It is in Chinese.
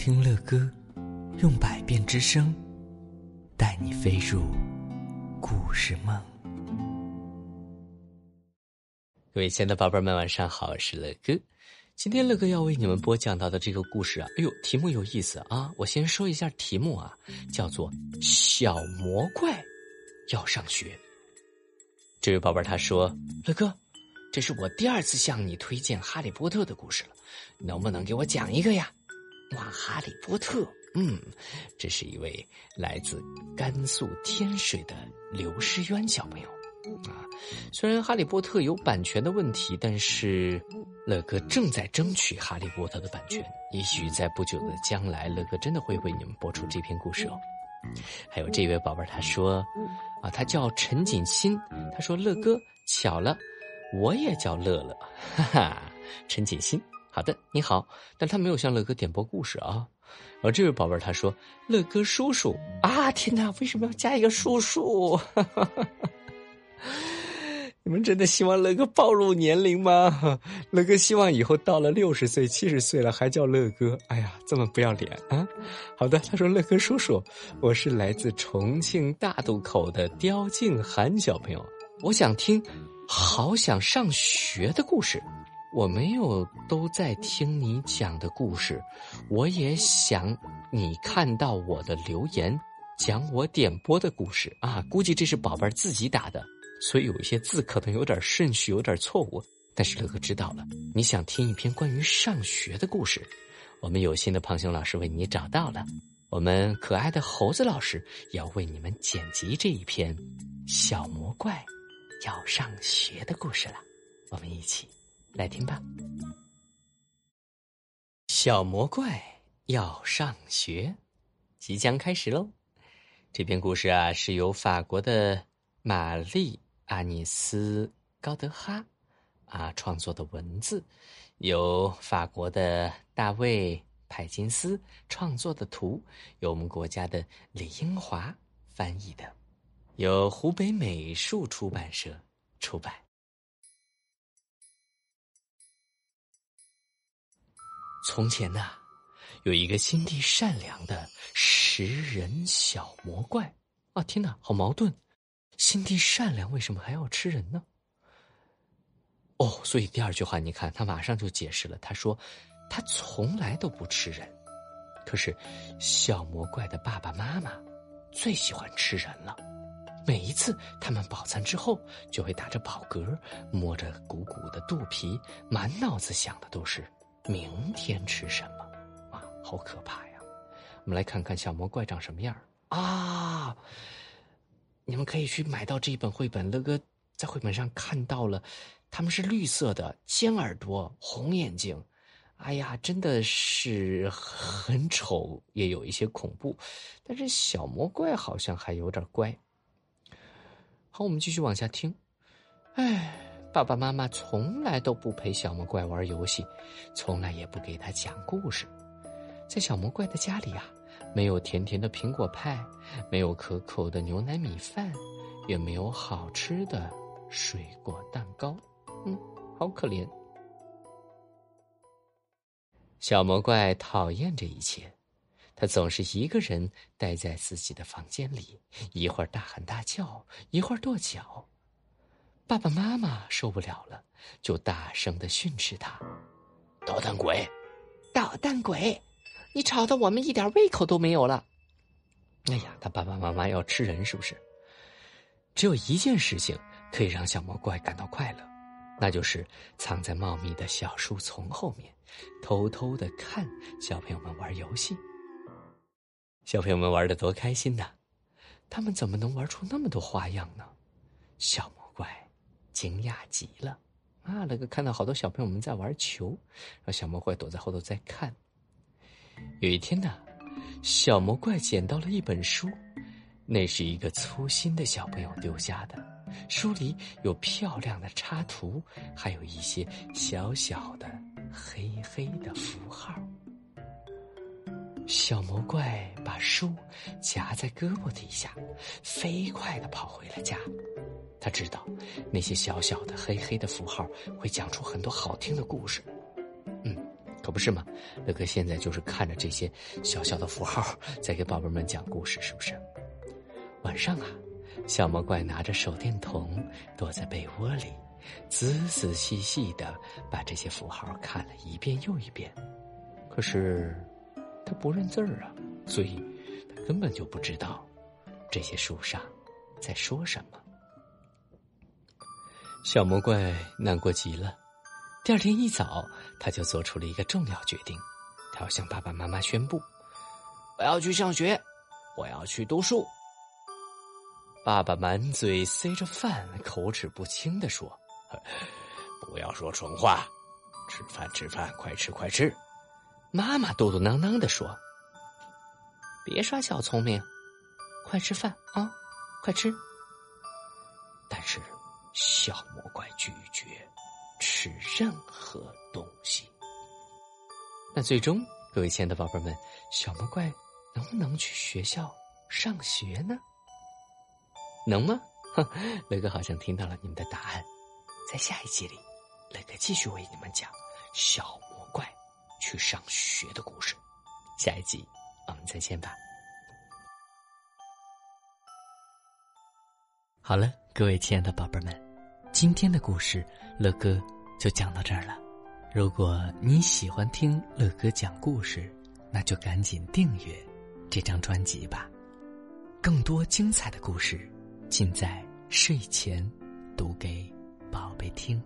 听乐歌，用百变之声，带你飞入故事梦。各位亲爱的宝贝们，晚上好，我是乐哥。今天乐哥要为你们播讲到的这个故事啊，哎呦，题目有意思啊！我先说一下题目啊，叫做《小魔怪要上学》。这位宝贝他说：“乐哥，这是我第二次向你推荐《哈利波特》的故事了，能不能给我讲一个呀？”哇，哈利波特，嗯，这是一位来自甘肃天水的刘诗渊小朋友。啊，虽然《哈利波特》有版权的问题，但是乐哥正在争取《哈利波特》的版权。也许在不久的将来，乐哥真的会为你们播出这篇故事哦。还有这位宝贝他说，啊，他叫陈锦新，他说乐哥巧了，我也叫乐乐，哈哈，陈锦新，好的，你好，但他没有向乐哥点播故事啊。而这位宝贝他说，乐哥叔叔啊，天哪，为什么要加一个叔叔？哈哈哈哈你们真的希望乐哥暴露年龄吗？乐哥希望以后到了六十岁、七十岁了还叫乐哥。哎呀，这么不要脸啊！好的，他说乐哥叔叔，我是来自重庆大渡口的刁静涵小朋友，我想听好想上学的故事。我没有都在听你讲的故事，我也想你看到我的留言，讲我点播的故事啊！估计这是宝贝儿自己打的。所以有一些字可能有点顺序，有点错误，但是乐哥知道了。你想听一篇关于上学的故事，我们有心的胖熊老师为你找到了。我们可爱的猴子老师要为你们剪辑这一篇小魔怪要上学的故事了。我们一起来听吧。小魔怪要上学，即将开始喽。这篇故事啊，是由法国的玛丽。阿尼斯·高德哈，啊，创作的文字，由法国的大卫·派金斯创作的图，由我们国家的李英华翻译的，由湖北美术出版社出版。从前呐，有一个心地善良的食人小魔怪。啊，天哪，好矛盾！心地善良，为什么还要吃人呢？哦，所以第二句话，你看他马上就解释了。他说，他从来都不吃人，可是小魔怪的爸爸妈妈最喜欢吃人了。每一次他们饱餐之后，就会打着饱嗝，摸着鼓鼓的肚皮，满脑子想的都是明天吃什么。啊，好可怕呀！我们来看看小魔怪长什么样啊。你们可以去买到这一本绘本，乐哥在绘本上看到了，他们是绿色的，尖耳朵，红眼睛，哎呀，真的是很丑，也有一些恐怖，但是小魔怪好像还有点乖。好，我们继续往下听。哎，爸爸妈妈从来都不陪小魔怪玩游戏，从来也不给他讲故事，在小魔怪的家里啊。没有甜甜的苹果派，没有可口的牛奶米饭，也没有好吃的水果蛋糕。嗯，好可怜。小魔怪讨厌这一切，他总是一个人待在自己的房间里，一会儿大喊大叫，一会儿跺脚。爸爸妈妈受不了了，就大声的训斥他：“捣蛋鬼，捣蛋鬼！”你吵得我们一点胃口都没有了。哎呀，他爸爸妈妈要吃人是不是？只有一件事情可以让小魔怪感到快乐，那就是藏在茂密的小树丛后面，偷偷的看小朋友们玩游戏。小朋友们玩的多开心呐！他们怎么能玩出那么多花样呢？小惊讶极了。啊，那个看到好多小朋友们在玩球，小魔怪躲在后头在看。有一天呢，小魔怪捡到了一本书，那是一个粗心的小朋友丢下的。书里有漂亮的插图，还有一些小小的黑黑的符号。小魔怪把书夹在胳膊底下，飞快的跑回了家。他知道那些小小的黑黑的符号会讲出很多好听的故事。嗯。可不是吗？乐哥现在就是看着这些小小的符号，在给宝贝们讲故事，是不是？晚上啊，小魔怪拿着手电筒，躲在被窝里，仔仔细细的把这些符号看了一遍又一遍。可是他不认字儿啊，所以他根本就不知道这些书上在说什么。小魔怪难过极了。第二天一早，他就做出了一个重要决定，他要向爸爸妈妈宣布：“我要去上学，我要去读书。”爸爸满嘴塞着饭，口齿不清的说：“不要说蠢话，吃饭吃饭，快吃快吃。”妈妈嘟嘟囔囔的说：“别耍小聪明，快吃饭啊，快吃。”小魔怪拒绝。吃任何东西。那最终，各位亲爱的宝贝们，小魔怪能不能去学校上学呢？能吗？哼，乐哥好像听到了你们的答案。在下一集里，乐哥继续为你们讲小魔怪去上学的故事。下一集我们再见吧。好了，各位亲爱的宝贝们。今天的故事，乐哥就讲到这儿了。如果你喜欢听乐哥讲故事，那就赶紧订阅这张专辑吧。更多精彩的故事，尽在睡前读给宝贝听。